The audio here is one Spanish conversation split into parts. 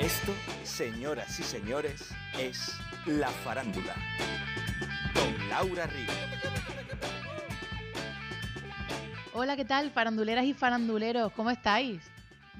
Esto, señoras y señores, es La Farándula. Con Laura Ríos. Hola, ¿qué tal, faranduleras y faranduleros? ¿Cómo estáis?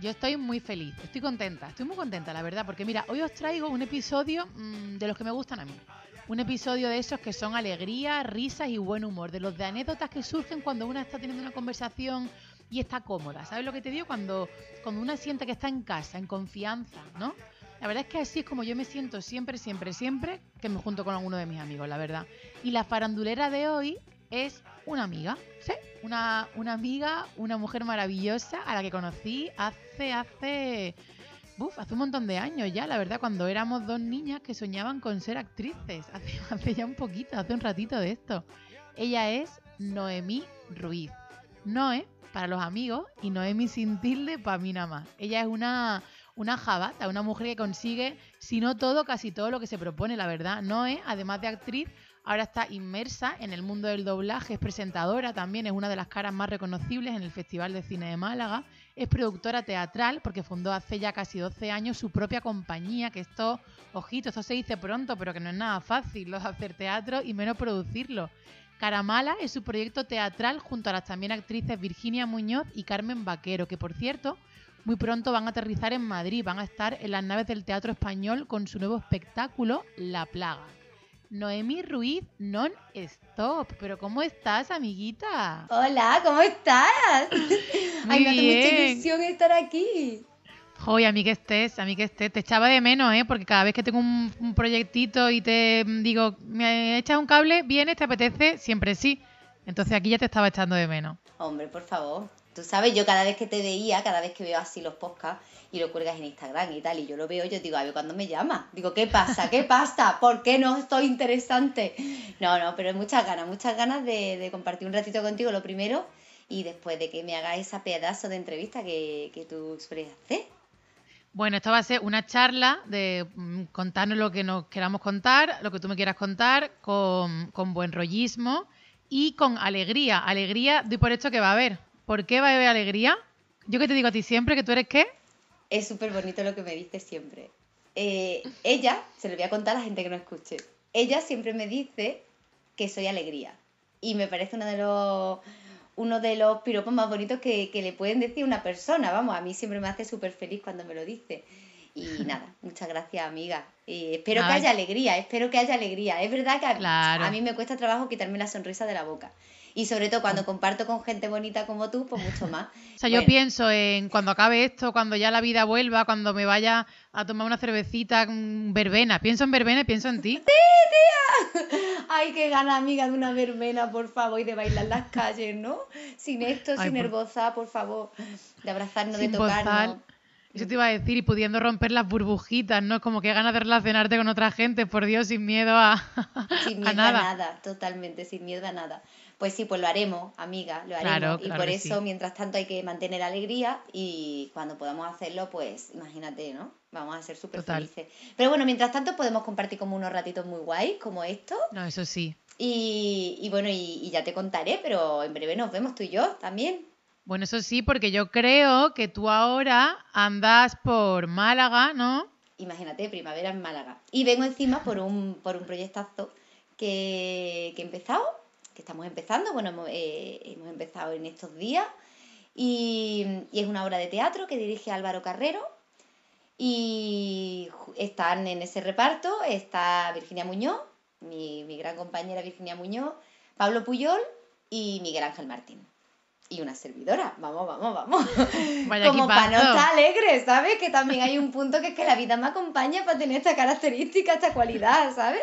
Yo estoy muy feliz, estoy contenta, estoy muy contenta, la verdad, porque mira, hoy os traigo un episodio mmm, de los que me gustan a mí. Un episodio de esos que son alegría, risas y buen humor, de los de anécdotas que surgen cuando una está teniendo una conversación y está cómoda. ¿Sabes lo que te digo? Cuando, cuando una siente que está en casa, en confianza, ¿no? La verdad es que así es como yo me siento siempre, siempre, siempre que me junto con alguno de mis amigos, la verdad. Y la farandulera de hoy es una amiga, ¿sí? Una, una amiga, una mujer maravillosa a la que conocí hace, hace, uf, hace un montón de años ya, la verdad, cuando éramos dos niñas que soñaban con ser actrices. Hace, hace ya un poquito, hace un ratito de esto. Ella es Noemí Ruiz. Noé para los amigos y Noemi sin tilde para mí nada más. Ella es una, una jabata, una mujer que consigue, si no todo, casi todo lo que se propone, la verdad. Noé, además de actriz, ahora está inmersa en el mundo del doblaje, es presentadora también, es una de las caras más reconocibles en el Festival de Cine de Málaga, es productora teatral porque fundó hace ya casi 12 años su propia compañía, que esto, ojito, esto se dice pronto, pero que no es nada fácil, hacer teatro y menos producirlo. Caramala es su proyecto teatral junto a las también actrices Virginia Muñoz y Carmen Vaquero, que por cierto, muy pronto van a aterrizar en Madrid, van a estar en las naves del Teatro Español con su nuevo espectáculo La Plaga. Noemí Ruiz non-stop. Pero ¿cómo estás, amiguita? Hola, ¿cómo estás? Muy Ay, me hace mucha ilusión estar aquí. Joder, a mí que estés, a mí que estés. Te echaba de menos, ¿eh? Porque cada vez que tengo un, proyectito y te digo, me echas un cable, vienes, te apetece, siempre sí. Entonces aquí ya te estaba echando de menos. Hombre, por favor. Tú sabes, yo cada vez que te veía, cada vez que veo así los podcasts y lo cuelgas en Instagram y tal, y yo lo veo, yo digo, a ver cuándo me llama. Digo, ¿qué pasa? ¿Qué pasa? ¿Por qué no estoy interesante? No, no, pero muchas ganas, muchas ganas de, compartir un ratito contigo, lo primero, y después de que me hagas esa pedazo de entrevista que, que tú sueles hacer. Bueno, esto va a ser una charla de mm, contarnos lo que nos queramos contar, lo que tú me quieras contar, con, con buen rollismo y con alegría. Alegría, doy por hecho que va a haber. ¿Por qué va a haber alegría? Yo que te digo a ti siempre que tú eres qué? Es súper bonito lo que me dices siempre. Eh, ella, se lo voy a contar a la gente que no escuche, ella siempre me dice que soy alegría. Y me parece uno de los, uno de los piropos más bonitos que, que le pueden decir a una persona. Vamos, a mí siempre me hace súper feliz cuando me lo dice. Y nada, muchas gracias, amiga. Y espero que Ay. haya alegría, espero que haya alegría. Es verdad que a, Claro. a mí me cuesta trabajo quitarme la sonrisa de la boca. Y sobre todo cuando comparto con gente bonita como tú, pues mucho más. O sea, yo pienso en cuando acabe esto, cuando ya la vida vuelva, cuando me vaya a tomar una cervecita, verbena. Pienso en verbena y pienso en ti. Ay, qué gana, amiga, de una verbena, por favor, y de bailar en las calles, ¿no? Sin esto, Ay, sin por- por favor, de abrazarnos, Sin de tocarnos. Eso te iba a decir, y pudiendo romper las burbujitas, ¿no? Como que ganas de relacionarte con otra gente, por Dios, sin miedo a, Sin a miedo nada. a nada, totalmente, sin miedo a nada. Pues sí, pues lo haremos, amiga, lo haremos. Claro, y por eso, sí. mientras tanto, hay que mantener alegría y cuando podamos hacerlo, pues imagínate, ¿no? Vamos a ser súper felices. Pero bueno, mientras tanto, podemos compartir como unos ratitos muy guays, como esto. No, eso sí. Y, y bueno, y, y ya te contaré, pero en breve nos vemos tú y yo también. Bueno, eso sí, porque yo creo que tú ahora andas por Málaga, ¿no? Imagínate, primavera en Málaga. Y vengo encima por un, por un proyectazo que, que he empezado, estamos empezando, bueno, hemos, eh, hemos empezado en estos días, y, es una obra de teatro que dirige Álvaro Carrero, y están en ese reparto, está Virginia Muñoz, mi, mi gran compañera Virginia Muñoz, Pablo Puyol y Miguel Ángel Martín. Y una servidora, vamos, vamos, vamos. Vaya Como para no estar alegre, ¿sabes? Que también hay un punto que es que la vida me acompaña para tener esta característica, esta cualidad, ¿sabes?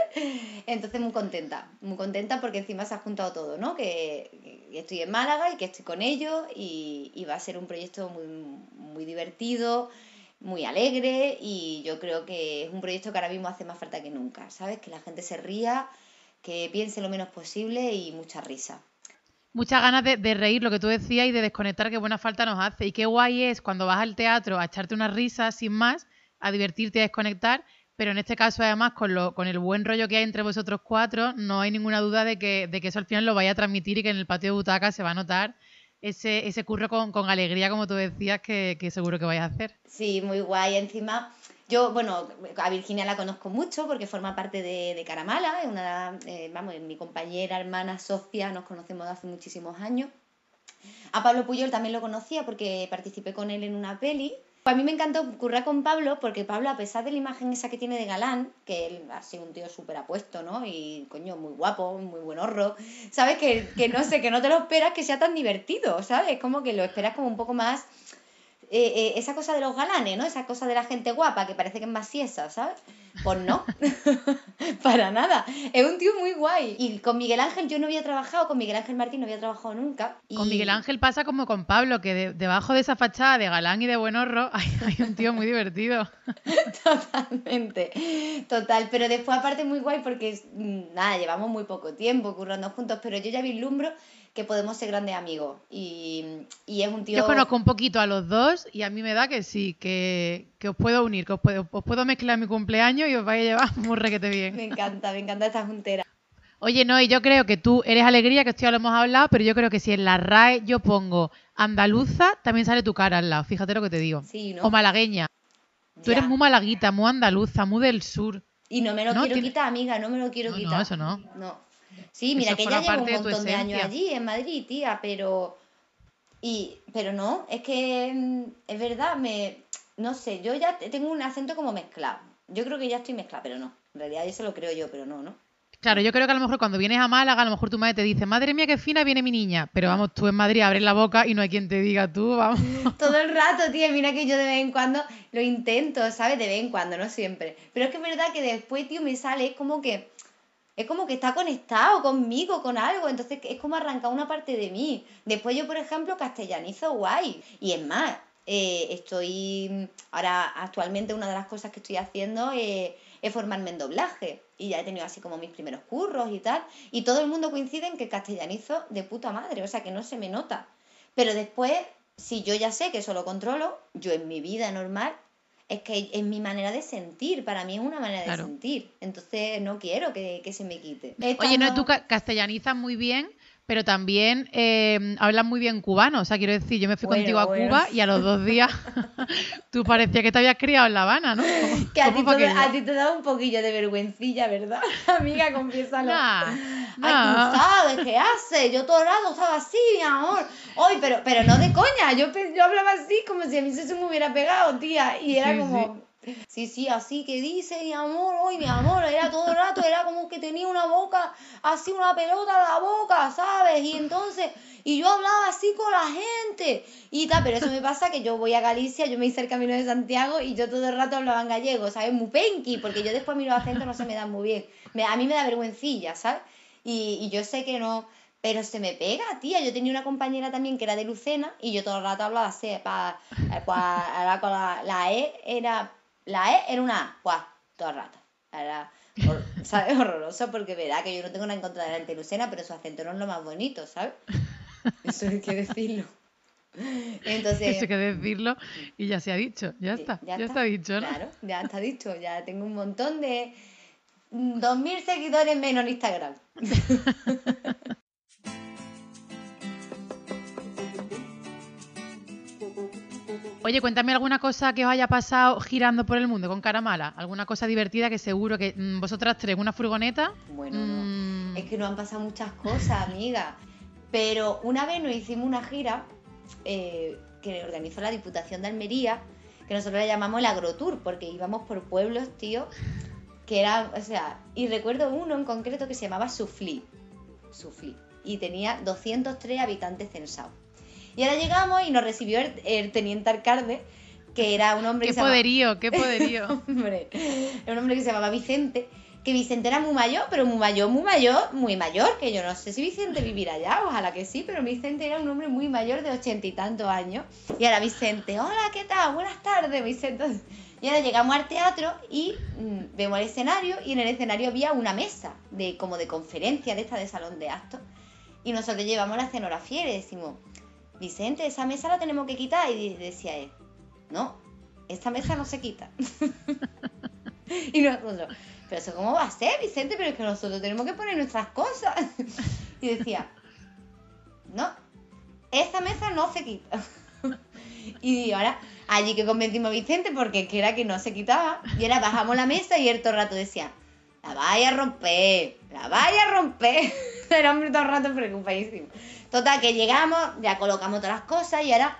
Entonces muy contenta, muy contenta porque encima se ha juntado todo, ¿no? Que, que estoy en Málaga y que estoy con ellos y, y va a ser un proyecto muy, muy divertido, muy alegre y yo creo que es un proyecto que ahora mismo hace más falta que nunca, ¿sabes? Que la gente se ría, que piense lo menos posible y mucha risa. Muchas ganas de, reír, lo que tú decías, y de desconectar, que buena falta nos hace. Y qué guay es cuando vas al teatro a echarte una risa sin más, a divertirte a desconectar, pero en este caso además con, lo, con el buen rollo que hay entre vosotros cuatro, no hay ninguna duda de que, de que eso al final lo vaya a transmitir y que en el patio de butaca se va a notar ese, ese curro con, con alegría, como tú decías, que, que seguro que vais a hacer. Sí, muy guay. Encima, Yo, bueno, a Virginia la conozco mucho porque forma parte de, de Caramala, es una, eh, vamos, mi compañera, hermana, socia, nos conocemos hace muchísimos años. A Pablo Puyol también lo conocía porque participé con él en una peli. A mí me encantó currar con Pablo porque Pablo, a pesar de la imagen esa que tiene de galán, que él ha sido un tío súper apuesto, ¿no? Y, coño, muy guapo, muy buen horro, ¿sabes? Que, que no sé, que no te lo esperas que sea tan divertido, ¿sabes? Como que lo esperas como un poco más eh, eh, esa cosa de los galanes, ¿no? Esa cosa de la gente guapa que parece que es más siesa, ¿sabes? Pues no, para nada. Es un tío muy guay. Y con Miguel Ángel yo no había trabajado, con Miguel Ángel Martín no había trabajado nunca. Con Miguel Ángel pasa como con Pablo, que debajo de esa fachada de galán y de buen horro hay, hay un tío muy divertido. Totalmente, total. Pero después aparte muy guay porque, mm, nada, llevamos muy poco tiempo currando juntos, pero yo ya vislumbro que podemos ser grandes amigos. Y, es un tío. Yo conozco un poquito a los dos y a mí me da que sí, que, os puedo unir, que os puedo, os puedo mezclar mi cumpleaños y os vais a llevar muy requete bien. Me encanta, me encanta esta juntera. Oye, no, y yo creo que tú eres alegría, que esto ya lo hemos hablado, pero yo creo que si en la RAE yo pongo andaluza, también sale tu cara al lado, fíjate lo que te digo. Sí, ¿no? O malagueña. Tú eres muy malaguita, muy andaluza, muy del sur. Y no me lo quiero quitar, amiga, no me lo quiero quitar. No, eso no. No. Sí, mira que ella lleva un montón de, años allí, en Madrid, tía, pero... Y, pero no, es que mm, es verdad, me, no sé, yo ya tengo un acento como mezclado. Yo creo que ya estoy mezclada, pero no. En realidad eso lo creo yo, pero no, ¿no? Claro, yo creo que a lo mejor cuando vienes a Málaga, a lo mejor tu madre te dice, madre mía, qué fina viene mi niña. Pero vamos, tú en Madrid abres la boca y no hay quien te diga tú, vamos. Todo el rato, tía, mira que yo de vez en cuando lo intento, ¿sabes? De vez en cuando, no siempre. Pero es que es verdad que después, tío, me sale como que es como que está conectado conmigo, con algo, entonces es como arrancar una parte de mí. Después yo, por ejemplo, castellanizo guay. Y es más, eh, estoy, ahora actualmente una de las cosas que estoy haciendo es, formarme en doblaje. Y ya he tenido así como mis primeros curros y tal. Y todo el mundo coincide en que castellanizo de puta madre, o sea que no se me nota. Pero después, si yo ya sé que eso lo controlo, yo en mi vida normal es que es mi manera de sentir, para mí es una manera de sentir, entonces no quiero que, se me quite. Oye, no, tú castellanizas muy bien, pero también eh, hablas muy bien cubano, o sea, quiero decir, yo me fui contigo a Cuba y a los dos días tú parecía que te habías criado en La Habana, ¿no? que a ti, te, da un poquillo de vergüencilla, ¿verdad? Amiga, confiésalo. Nah, Ay, tú sabes qué hace, yo todo el rato estaba así, mi amor. Hoy, pero, pero no de coña, yo, yo hablaba así como si a mí se me hubiera pegado, tía, y era como... Sí, sí, así que dice mi amor, hoy mi amor, era todo el rato, era como que tenía una boca, así una pelota en la boca, ¿sabes? Y entonces, y yo hablaba así con la gente y tal, pero eso me pasa que yo voy a Galicia, yo me hice el camino de Santiago y yo todo el rato hablaba en gallego, ¿sabes? Muy penqui, porque yo después miro acento no se me dan muy bien. a mí me da vergüencilla, ¿sabes? Y, y yo sé que no, pero se me pega, tía. Yo tenía una compañera también que era de Lucena y yo todo el rato hablaba así, para, para, la, la E era la E era una A, ¡guau! Todo el rato. Era, ¿sabes? Horroroso porque verá que yo no tengo nada en contra de la gente lucena, pero su acento no es lo más bonito, ¿sabes? Eso hay que decirlo. Entonces, Eso hay que decirlo y ya se ha dicho, ya está, ya, está. dicho, ¿no? Claro, ya está dicho, ya tengo un montón de 2.000 seguidores menos en Instagram. Oye, cuéntame alguna cosa que os haya pasado girando por el mundo con cara mala. Alguna cosa divertida que seguro que mm, vosotras tres, una furgoneta. Bueno, mm. es que nos han pasado muchas cosas, amiga. Pero una vez nos hicimos una gira eh, que organizó la Diputación de Almería, que nosotros la llamamos el Agrotour, porque íbamos por pueblos, tío, que eran, o sea, y recuerdo uno en concreto que se llamaba Suflí. Suflí. Y tenía 203 habitantes censados. Y ahora llegamos y nos recibió el, teniente alcalde, que era un hombre qué que poderío, Qué poderío, hombre, era un hombre que se llamaba Vicente, que Vicente era muy mayor, pero muy mayor, muy mayor, muy mayor, que yo no sé si Vicente vivirá allá, ojalá que sí, pero Vicente era un hombre muy mayor de ochenta y tantos años. Y ahora Vicente, hola, ¿qué tal? Buenas tardes, Vicente. Y ahora llegamos al teatro y mm, vemos el escenario y en el escenario había una mesa de como de conferencia de esta de salón de actos. Y nosotros llevamos la escenografía y le decimos, Vicente, esa mesa la tenemos que quitar. Y decía él, no, esta mesa no se quita. y nosotros, pero eso cómo va a ser, Vicente, pero es que nosotros tenemos que poner nuestras cosas. y decía, no, esta mesa no se quita. y ahora, Allí que convencimos a Vicente porque que era que no se quitaba. Y era bajamos la mesa y él todo el rato decía, la vaya a romper, la vaya a romper. el hombre todo el rato preocupadísimo. Total, que llegamos, ya colocamos todas las cosas y ahora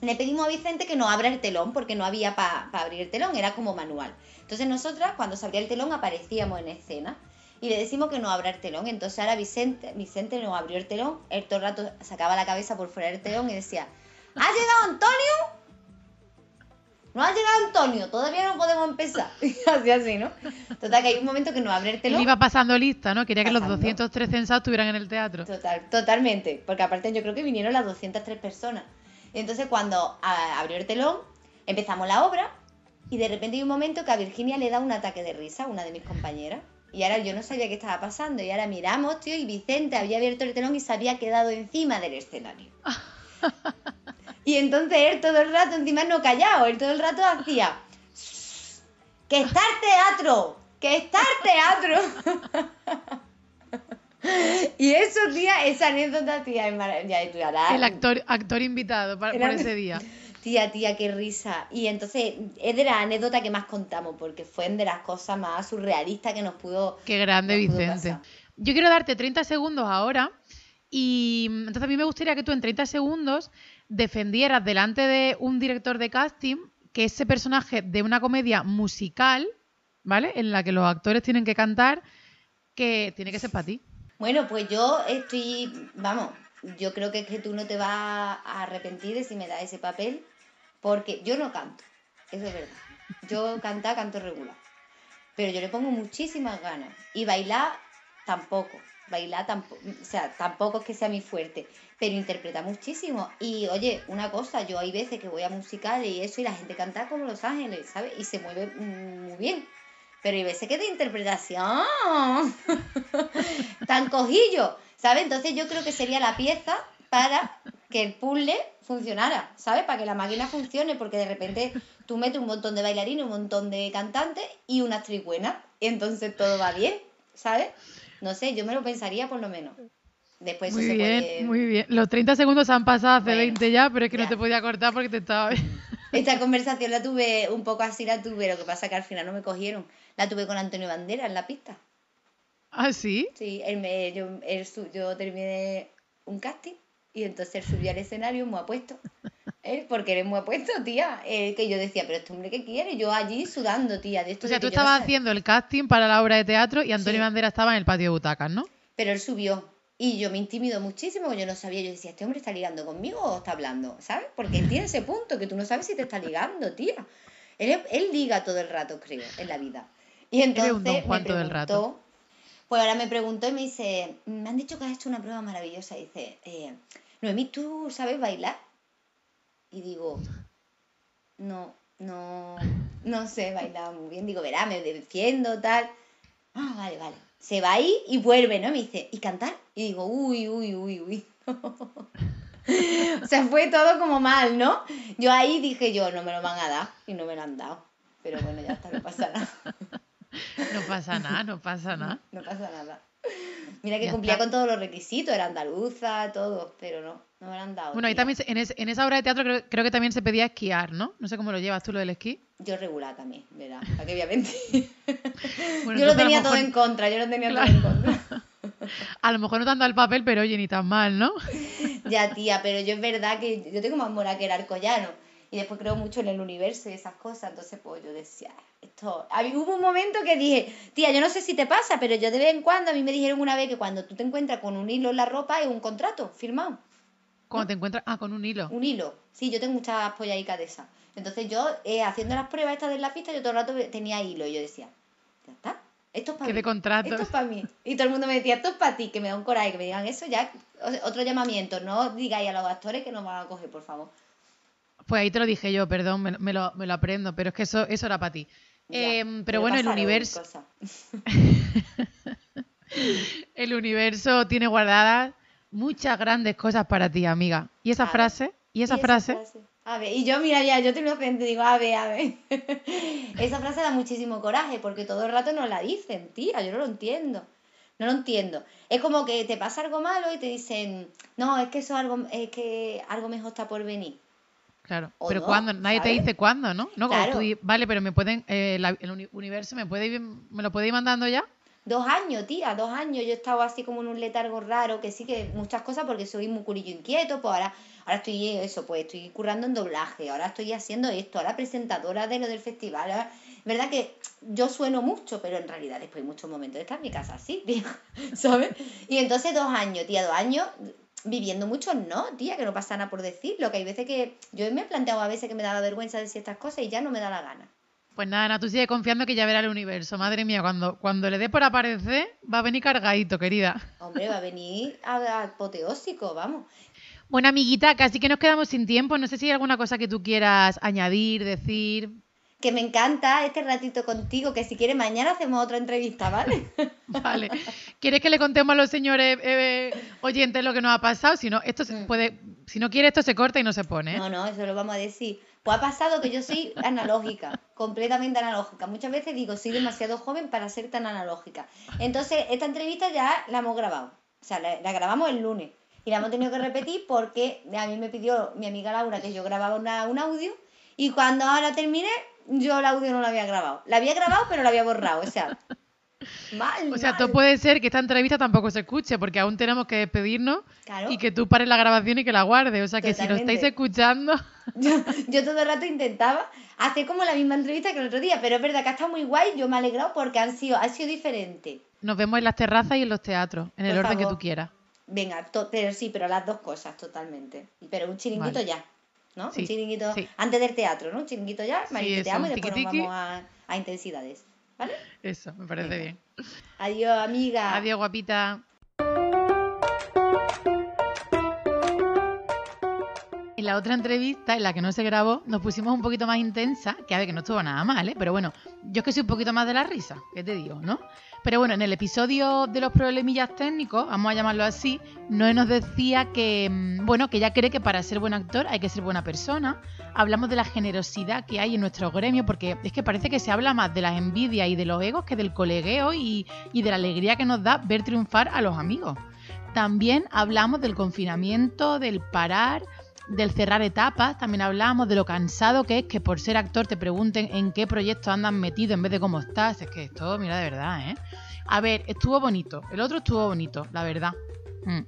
le pedimos a Vicente que nos abra el telón porque no había para abrir el telón, era como manual. Entonces nosotras cuando se abría el telón aparecíamos en escena y le decimos que no abra el telón. Entonces ahora Vicente, Vicente nos abrió el telón, él todo el rato sacaba la cabeza por fuera del telón y decía, ¿ha llegado Antonio? No ha llegado Antonio, todavía no podemos empezar. así, así, ¿no? Total, que hay un momento que no abre el telón. Él iba pasando lista, ¿no? Quería que los Pasando. 203 censados estuvieran en el teatro. Total, totalmente. Porque aparte yo creo que vinieron las 203 personas. Y entonces cuando a- abrió el telón, empezamos la obra y de repente hay un momento que a Virginia le da un ataque de risa, una de mis compañeras. Y ahora yo no sabía qué estaba pasando. Y ahora miramos, tío, y Vicente había abierto el telón y se había quedado encima del escenario. Y entonces él todo el rato, encima no callado, él todo el rato hacía, que está el teatro, que está el teatro. y eso, tía, esa anécdota, tía, es maravillosa. El actor, actor invitado para, por ese día. Tía, tía, qué risa. Y entonces es de la anécdota que más contamos, porque fue de las cosas más surrealistas que nos pudo... Qué grande, pudo Vicente. Yo quiero darte 30 segundos ahora y mm, entonces a mí me gustaría que tú en 30 segundos defendieras delante de un director de casting que ese personaje de una comedia musical, ¿vale? En la que los actores tienen que cantar, que tiene que ser para ti. Bueno, pues yo estoy, vamos, yo creo que es que tú no te vas a arrepentir de si me das ese papel, porque yo no canto, eso es verdad. Yo cantar, canto regular. Pero yo le pongo muchísimas ganas. Y bailar, tampoco. Bailar tampoco, o sea, tampoco es que sea mi fuerte, pero interpreta muchísimo. Y oye, una cosa, yo hay veces que voy a musicales y eso, y la gente canta como Los Ángeles, ¿sabes? Y se mueve muy bien. Pero hay veces que de interpretación tan cojillo, ¿sabes? Entonces yo creo que sería la pieza para que el puzzle funcionara, ¿sabes? Para que la máquina funcione, porque de repente tú metes un montón de bailarines, un montón de cantantes y una actriz buena, y entonces todo va bien, ¿sabes? No sé, yo me lo pensaría por lo menos. Después Muy se bien, puede... muy bien. Los 30 segundos han pasado hace Bueno, 20 ya, pero es que no te podía cortar porque te estaba... Esta conversación la tuve un poco así, la tuve, lo que pasa que al final no me cogieron. La tuve con Antonio Bandera en la pista. ¿Ah, sí? Sí, él me, yo, él yo terminé un casting y entonces él subió al escenario muy apuesto. Él, porque eres muy apuesto, tía. Eh, que yo decía, pero este hombre, ¿qué quiere? Yo allí sudando, tía. De esto O sea, tú estabas haciendo el casting para la obra de teatro y Antonio Sí. Bandera estaba en el patio de butacas, ¿no? Pero él subió. Y yo me intimido muchísimo, porque yo no sabía. Yo decía, ¿este hombre está ligando conmigo o está hablando? ¿Sabes? Porque él tiene ese punto que tú no sabes si te está ligando, tía. Él, él liga todo el rato, creo, en la vida. Y entonces un don Juan me todo el rato. pues ahora me preguntó y me dice, me han dicho que has hecho una prueba maravillosa. Y dice, eh, Noemí, ¿tú sabes bailar? Y digo, no, no, no sé bailar muy bien. Digo, verá, me defiendo, tal. Ah, vale, vale. Se va ahí y vuelve, ¿no? Me dice, ¿y cantar? Y digo, uy, uy, uy, uy. o sea, fue todo como mal, ¿no? Yo ahí dije yo, no me lo van a dar. Y no me lo han dado. Pero bueno, ya está, no pasa nada. No pasa nada, no pasa nada. No pasa nada. Mira que Ya cumplía está. con todos los requisitos, era andaluza, todo, pero no, no me lo han dado. Bueno, ahí también, se- en, es- en esa obra de teatro creo, creo que también se pedía esquiar, ¿no? No sé cómo lo llevas tú lo del esquí. Yo regular también, ¿verdad? ¿Para qué voy a mentir? Bueno, yo lo tenía todo en contra, yo lo tenía Claro. todo en contra. A lo mejor no te han dado el papel, pero oye, ni tan mal, ¿no? Ya, tía, pero yo es verdad que yo tengo más mora que el arcollano. Y después creo mucho en el universo y esas cosas. Entonces, pues yo decía, esto. A mí hubo un momento que dije, tía, yo no sé si te pasa, pero yo de vez en cuando, a mí me dijeron una vez que cuando tú te encuentras con un hilo en la ropa es un contrato firmado. Cuando te encuentras... Ah, con un hilo. Un hilo. Sí, yo tengo muchas pollaicas de esas. Entonces yo, eh, haciendo las pruebas estas de la pista, yo todo el rato tenía hilo. Y yo decía, ya está. Esto es para mí. de contrato. Esto es para mí. Y todo el mundo me decía, esto es para ti, que me da un coraje, que me digan eso ya. o sea, Otro llamamiento, no digáis a los actores que nos van a coger, por favor. Pues ahí te lo dije yo, perdón, me, me lo, me lo aprendo, pero es que eso, eso era para ti. Ya, Em, pero bueno, el universo, el universo tiene guardadas muchas grandes cosas para ti, amiga. Y esa A ver. frase, y esa frase, A ver, y yo, mira, ya, yo te lo frente, digo, a ver, a ver. esa frase da muchísimo coraje, porque todo el rato nos la dicen, tía, yo no lo entiendo. No lo entiendo. Es como que te pasa algo malo y te dicen, no, es que eso algo, es que algo mejor está por venir. Claro, O pero no, cuándo, nadie te dice cuándo, ¿no? No, como tú vale, pero me pueden, eh, la- el uni- universo me puede ir, me lo puede ir mandando ya. Dos años, tía, dos años. Yo he estado así como en un letargo raro, que sí que muchas cosas porque soy muy curillo inquieto, pues ahora, ahora estoy eso, pues estoy currando en doblaje, ahora estoy haciendo esto, ahora presentadora de lo del festival. ahora- verdad que yo sueno mucho, pero en realidad después hay muchos momentos de estar en mi casa así, tía, ¿sabes? Y entonces dos años, tía, dos años viviendo mucho, no, tía, que no pasa nada por decirlo, que hay veces que yo me he planteado a veces que me da la vergüenza decir estas cosas y ya no me da la gana. Pues nada, Ana, tú sigue confiando que ya verá el universo. Madre mía, cuando, cuando le dé por aparecer, va a venir cargadito, querida. Hombre, va a venir a- apoteósico, vamos. Bueno, amiguita, casi que nos quedamos sin tiempo. No sé si hay alguna cosa que tú quieras añadir, decir. que me encanta este ratito contigo, que si quieres mañana hacemos otra entrevista, ¿vale? Vale. ¿Quieres que le contemos a los señores eh, oyentes lo que nos ha pasado? Si no, esto se Mm. puede, si no quiere, esto se corta y no se pone. ¿eh? No, no, eso lo vamos a decir. Pues ha pasado que yo soy analógica, completamente analógica. Muchas veces digo, soy demasiado joven para ser tan analógica. Entonces, esta entrevista ya la hemos grabado. O sea, la, grabamos el lunes. Y la hemos tenido que repetir porque a mí me pidió mi amiga Laura que yo grababa un audio. Y cuando ahora terminé, yo el audio no lo había grabado. La había grabado, pero lo había borrado. O sea, mal. O sea, mal. todo puede ser que esta entrevista tampoco se escuche, porque aún tenemos que despedirnos Claro. y que tú pares la grabación y que la guardes. O sea, que si lo estáis escuchando, Yo, yo todo el rato intentaba hacer como la misma entrevista que el otro día, pero es verdad que ha estado muy guay, yo me he alegrado porque han sido, ha sido diferente. nos vemos en las terrazas y en los teatros, en el orden que tú quieras. Venga, pero sí, pero las dos cosas totalmente. Pero un chiringuito Vale. ya, ¿no? Sí, un chiringuito sí. antes del teatro, ¿no? Un chiringuito ya, Sí, Marito, te amo y después nos vamos a, a intensidades. ¿Vale? Eso, me parece Venga. bien. Adiós, amiga. Adiós, guapita. En la otra entrevista, en la que no se grabó, nos pusimos un poquito más intensa, que a ver, que no estuvo nada mal, ¿eh? Pero bueno, yo es que soy un poquito más de la risa, ¿qué te digo, no? Pero bueno, en el episodio de los problemillas técnicos, vamos a llamarlo así, Noé nos decía que, mm, bueno, que ella cree que para ser buen actor hay que ser buena persona. Hablamos de la generosidad que hay en nuestro gremio, porque es que parece que se habla más de las envidias y de los egos que del colegueo y, y de la alegría que nos da ver triunfar a los amigos. También hablamos del confinamiento, del parar, del cerrar etapas, también hablamos de lo cansado que es que por ser actor te pregunten en qué proyecto andan metido en vez de cómo estás. Es que esto, mira, de verdad, ¿eh? A ver, estuvo bonito, el otro estuvo bonito, la verdad. Mm.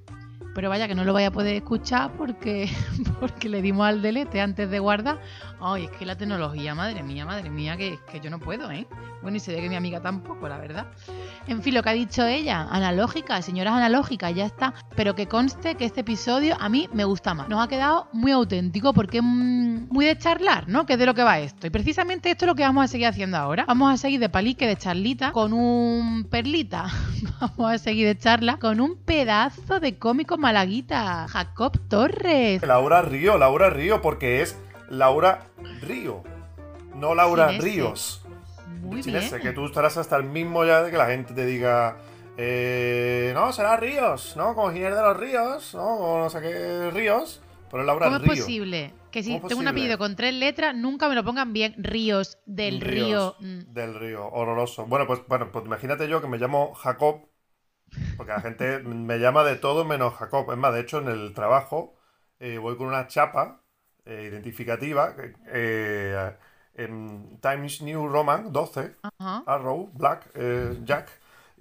Pero vaya que no lo vaya a poder escuchar porque, porque le dimos al delete antes de guardar. Ay, es que la tecnología, madre mía, madre mía, que, que yo no puedo, ¿eh? Bueno, y se ve que mi amiga tampoco, la verdad. En fin, lo que ha dicho ella, analógica, señoras analógicas, ya está. Pero que conste que este episodio a mí me gusta más. Nos ha quedado muy auténtico porque es mm, muy de charlar, ¿no? Que es de lo que va esto. Y precisamente esto es lo que vamos a seguir haciendo ahora. Vamos a seguir de palique, de charlita, con un perlita. Vamos a seguir de charla con un pedazo de cómico malaguita, Jacob Torres. Laura Río, Laura Río, porque es Laura Río, no Laura. Ríos. Muy bien. ese, que tú estarás hasta el mismo ya de que la gente te diga, eh, no, será Ríos, ¿no? Como Ginés de los Ríos, ¿no? Como no sé qué Ríos, pero Laura ¿Cómo es Río. posible que si ¿Cómo es tengo un apellido con tres letras, nunca me lo pongan bien Ríos del río? Ríos, mm, Del río, horroroso. Bueno, pues bueno, pues imagínate yo que me llamo Jacob, porque la gente me llama de todo menos Jacob. Es más, de hecho, en el trabajo eh, voy con una chapa eh, identificativa eh, en Times New Roman 12, Ajá. Arrow, Black, eh, Jack,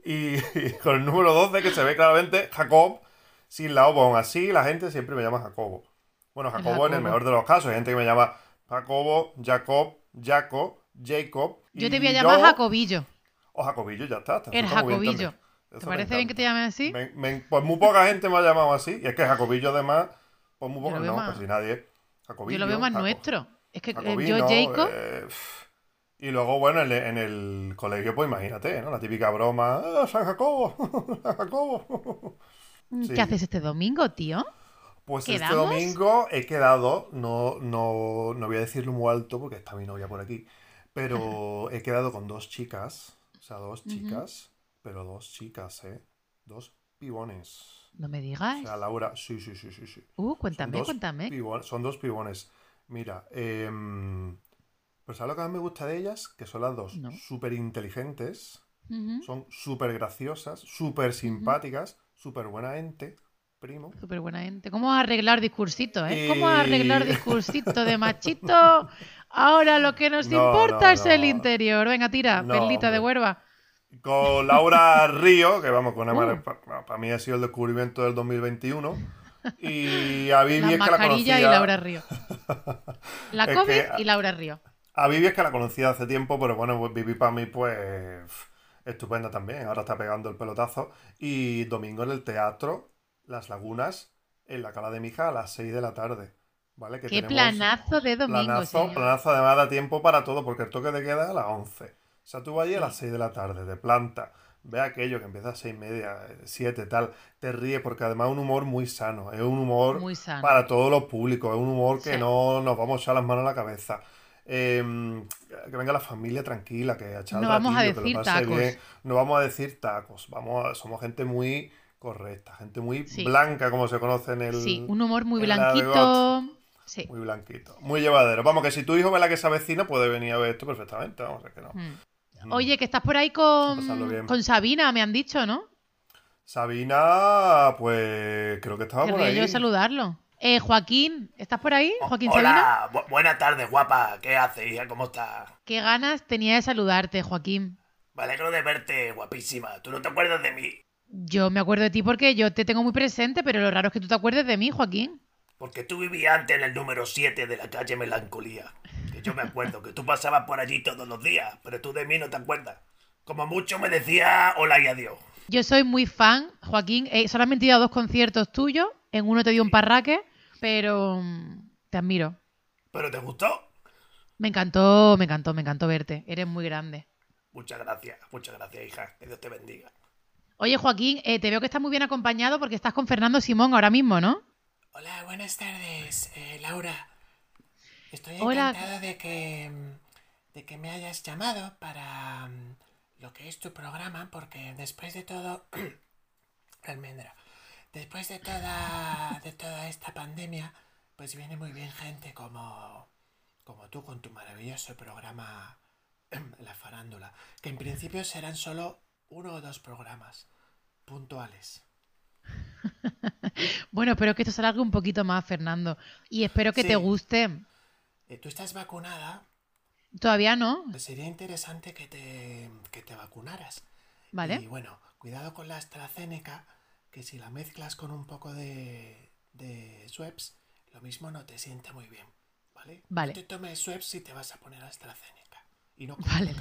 y, y con el número 12 que se ve claramente Jacob, sin la O, aún así la gente siempre me llama Jacobo. Bueno, El Jacobo en el mejor de los casos, hay gente que me llama Jacobo, Jacob, Jaco, Jacob. Yo te voy a llamar yo- Jacobillo. O Jacobillo, ya está. está- El Jacobillo. ¿Te parece bien que te llamen así? Me- me- pues muy poca gente me ha llamado así. Y es que Jacobillo, además, pues muy poco, veo no, más- casi nadie. Jacobillo, Yo lo veo más nuestro. Es que eh, Jacobino, yo, Jacob, eh, y luego, bueno, en el, en el colegio, pues imagínate, ¿no? La típica broma. "Ah, San Jacobo! San Jacobo! sí. ¿qué haces este domingo, tío? Pues este domingo he quedado, no, no, no voy a decirlo muy alto porque está mi novia por aquí, pero he quedado con dos chicas, o sea, dos chicas, pero dos chicas, ¿eh? Dos pibones. No me O digas. sea, Laura, sí, sí, sí, sí, sí. Uh, cuéntame, cuéntame. son dos pibones. Mira, em, pues ¿sabes lo que más me gusta de ellas? Que son las dos No. súper inteligentes, son súper graciosas, súper simpáticas, súper buena gente. primo. Súper buena gente. ¿Cómo arreglar discursitos, eh? ¿Cómo arreglar discursito de machito? Ahora lo que nos No, importa no, es el interior. Venga, tira, perlita de huerva. Con Laura Río, que vamos, con Uh. Emma, para mí ha sido el descubrimiento del 2021. Y a Vivi La es que la mascarilla conocía. y Laura Río. La Es COVID que- y Laura Río. A Vivi es que la conocía hace tiempo, pero bueno, pues Vivi para mí, pues estupenda también. Ahora está pegando el pelotazo. Y domingo en el teatro, Las Lagunas, en la Cala de Mija a las 6 de la tarde. ¿Vale? Que Qué planazo de domingo, planazo, señor. planazo, además da tiempo para todo, porque el toque de queda es a las 11. O sea, tú vas allí a las 6 de la tarde, de planta. Ve aquello que empieza a 6 y media, 7, tal. Te ríes, porque además es un humor muy sano. Es un humor Muy sano. para todos los públicos. Es un humor que Sí. no nos vamos a echar las manos a la cabeza. Eh, que venga la familia tranquila, que a echar No vamos a ratillo, que lo decir pase tacos. bien. No vamos a decir tacos. Vamos a- somos gente muy correcta, gente muy Sí. blanca, como se conoce en el. Sí, un humor muy blanquito. Sí. Muy blanquito. Muy llevadero. Vamos, que si tu hijo ve la que se avecina, puede venir a ver esto perfectamente. Vamos, es que no. Mm. Mm. Oye, que estás por ahí con, con Sabina, me han dicho, ¿no? Sabina, pues creo que estaba por Querría ahí. yo saludarlo. Eh, Joaquín, ¿estás por ahí? Joaquín Sabina. Hola, bu- buenas tardes, guapa. ¿Qué haces, hija? ¿Cómo estás? Qué ganas tenía de saludarte, Joaquín. Me alegro de verte, guapísima. ¿Tú no te acuerdas de mí? Yo me acuerdo de ti porque yo te tengo muy presente, pero lo raro es que tú te acuerdes de mí, Joaquín. Porque tú vivías antes en el número 7 de la calle Melancolía. Que yo me acuerdo que tú pasabas por allí todos los días, pero tú de mí no te acuerdas. Como mucho me decía hola y adiós. Yo soy muy fan, Joaquín. Eh, solamente he ido a dos conciertos tuyos. En uno te dio un parraque, pero mm, te admiro. ¿Pero te gustó? Me encantó, me encantó, me encantó verte. Eres muy grande. Muchas gracias, muchas gracias, hija. Que Dios te bendiga. Oye, Joaquín, eh, te veo que estás muy bien acompañado porque estás con Fernando Simón ahora mismo, ¿no? Hola, buenas tardes, eh, Laura. Estoy Hola. encantada de que, mm, de que me hayas llamado para mm, lo que es tu programa, porque después de todo, almendra, después de toda, de toda esta pandemia, pues viene muy bien gente como, como tú con tu maravilloso programa La Farándula, que en principio serán solo uno o dos programas puntuales. Bueno, espero que esto se alargue un poquito más, Fernando. Y espero que Sí. te guste. Eh, ¿Tú estás vacunada? Todavía no, sería interesante que te, que te vacunaras. ¿vale? Y bueno, cuidado con la AstraZeneca, que si la mezclas con un poco de, de Schweppes, lo mismo no te sienta muy bien, ¿vale? Vale. No te tomes Schweppes si te vas a poner AstraZeneca. Y no Vale.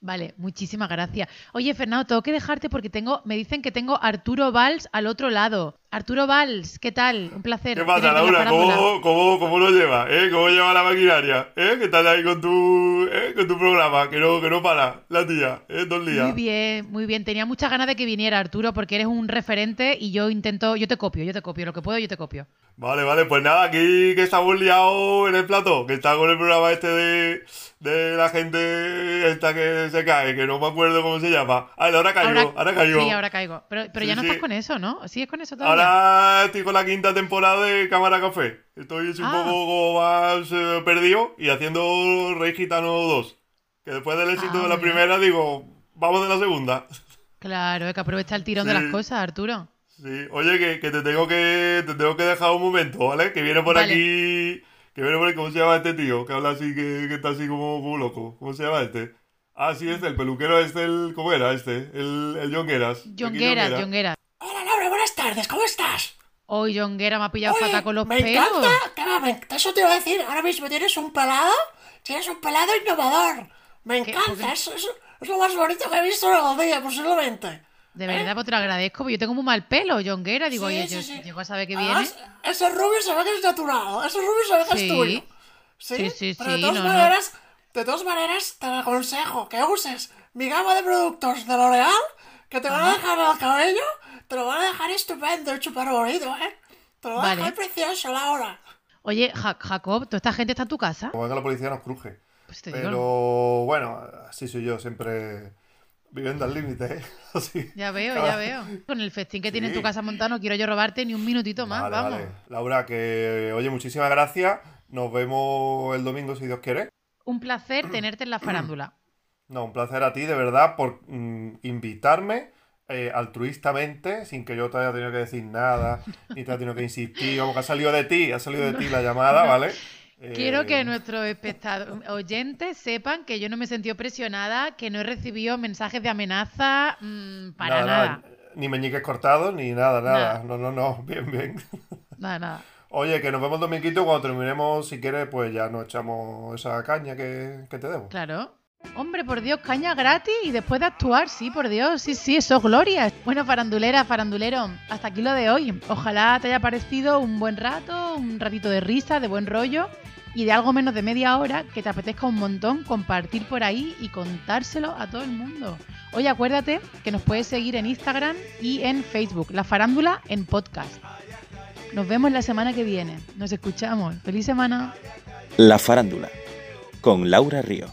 Vale, muchísimas gracias. Oye, Fernando, tengo que dejarte porque tengo, me dicen que tengo Arturo Valls al otro lado. Arturo Valls, ¿qué tal? Un placer. ¿Qué pasa, la Laura? ¿Cómo, cómo, cómo lo lleva? ¿Eh? ¿Cómo lleva la maquinaria? ¿Eh? Que estás ahí con tu, ¿eh? con tu programa, que no, que no para, la tía, ¿eh? Dos días. Muy bien, muy bien. Tenía muchas ganas de que viniera Arturo porque eres un referente y yo intento, yo te copio, yo te copio, lo que puedo yo te copio. Vale, vale, pues nada, aquí que estamos liados en el plato, que está con el programa este de, de la gente esta que se cae, que no me acuerdo cómo se llama. Ah, ahora caigo, ahora, caigo. Sí, ahora caigo. Pero, pero Sí, ya no sí. estás con eso, ¿no? ¿Sigues con eso todavía? Ahora estoy con la quinta temporada de Cámara Café. Estoy un Ah. poco más eh, perdido y haciendo Rey Gitano 2. Que después del éxito Ah, de la primera digo, vamos de la segunda. Claro, hay que aprovechar el tirón de Sí. las cosas, Arturo. Sí, oye, que, que te tengo que te tengo que dejar un momento, ¿vale? Que viene por Vale. aquí. Que viene por aquí, ¿cómo se llama este tío? Que habla así, que, que está así como, como loco. ¿Cómo se llama este? Ah, sí, este, el peluquero este, el, ¿cómo era este? El, el Jongueras. Jongueras, Jongueras. Hola, Laura, buenas tardes, ¿cómo estás? Hoy Jonguera me ha pillado Oye, fatal con los me pelos. encanta, va, me- eso te iba a decir, ahora mismo tienes un pelado, tienes un pelado innovador. Me encanta, es, es- es lo más bonito que he visto en el día, posiblemente. De verdad, pues te lo agradezco, porque yo tengo muy mal pelo, Jonguera. Digo, Sí, oye, sí, yo sí. llego a saber que viene. Ese rubio se ve que es natural, ese rubio se ve que Sí. es tuyo. Sí, Sí, sí, pero sí, de todas no, no. maneras, de todas maneras, te aconsejo que uses mi gama de productos de L'Oreal, que te van a dejar el cabello, te lo van a dejar estupendo y súper bonito, ¿eh? Te lo van Vale. a dejar precioso, Laura. Oye, Ja- Jacob, ¿toda esta gente está en tu casa? Como venga la policía nos cruje. Pues te digo, Pero bueno, así soy yo, siempre viviendo al límite, ¿eh? Así. Ya veo, ya veo. Con el festín que tienes en Sí. tu casa montado, no quiero yo robarte ni un minutito más, Vale, vamos. vale. Laura, que oye, muchísimas gracias. Nos vemos el domingo si Dios quiere. Un placer tenerte en la farándula. No, un placer a ti, de verdad, por mm, invitarme eh, altruistamente, sin que yo te haya tenido que decir nada, ni te haya tenido que insistir, como que ha salido de ti, ha salido de ti la llamada, ¿vale? Quiero que Eh, nuestros oyentes sepan que yo no me he sentido presionada, que no he recibido mensajes de amenaza mm, para nada. Ni meñiques cortados, ni nada, nada. Nada. No, no, no, bien, bien. Nada, nada. Oye, que nos vemos dominguito cuando terminemos, si quieres, pues ya nos echamos esa caña que, que te debo. Claro. Hombre, por Dios, caña gratis y después de actuar, sí, por Dios, sí, sí, eso es gloria. Bueno, farandulera, farandulero, hasta aquí lo de hoy. Ojalá te haya parecido un buen rato, un ratito de risa, de buen rollo y de algo menos de media hora que te apetezca un montón compartir por ahí y contárselo a todo el mundo. Oye, acuérdate que nos puedes seguir en Instagram y en Facebook, La Farándula en podcast. Nos vemos la semana que viene. Nos escuchamos. Feliz semana. La farándula, con Laura Río.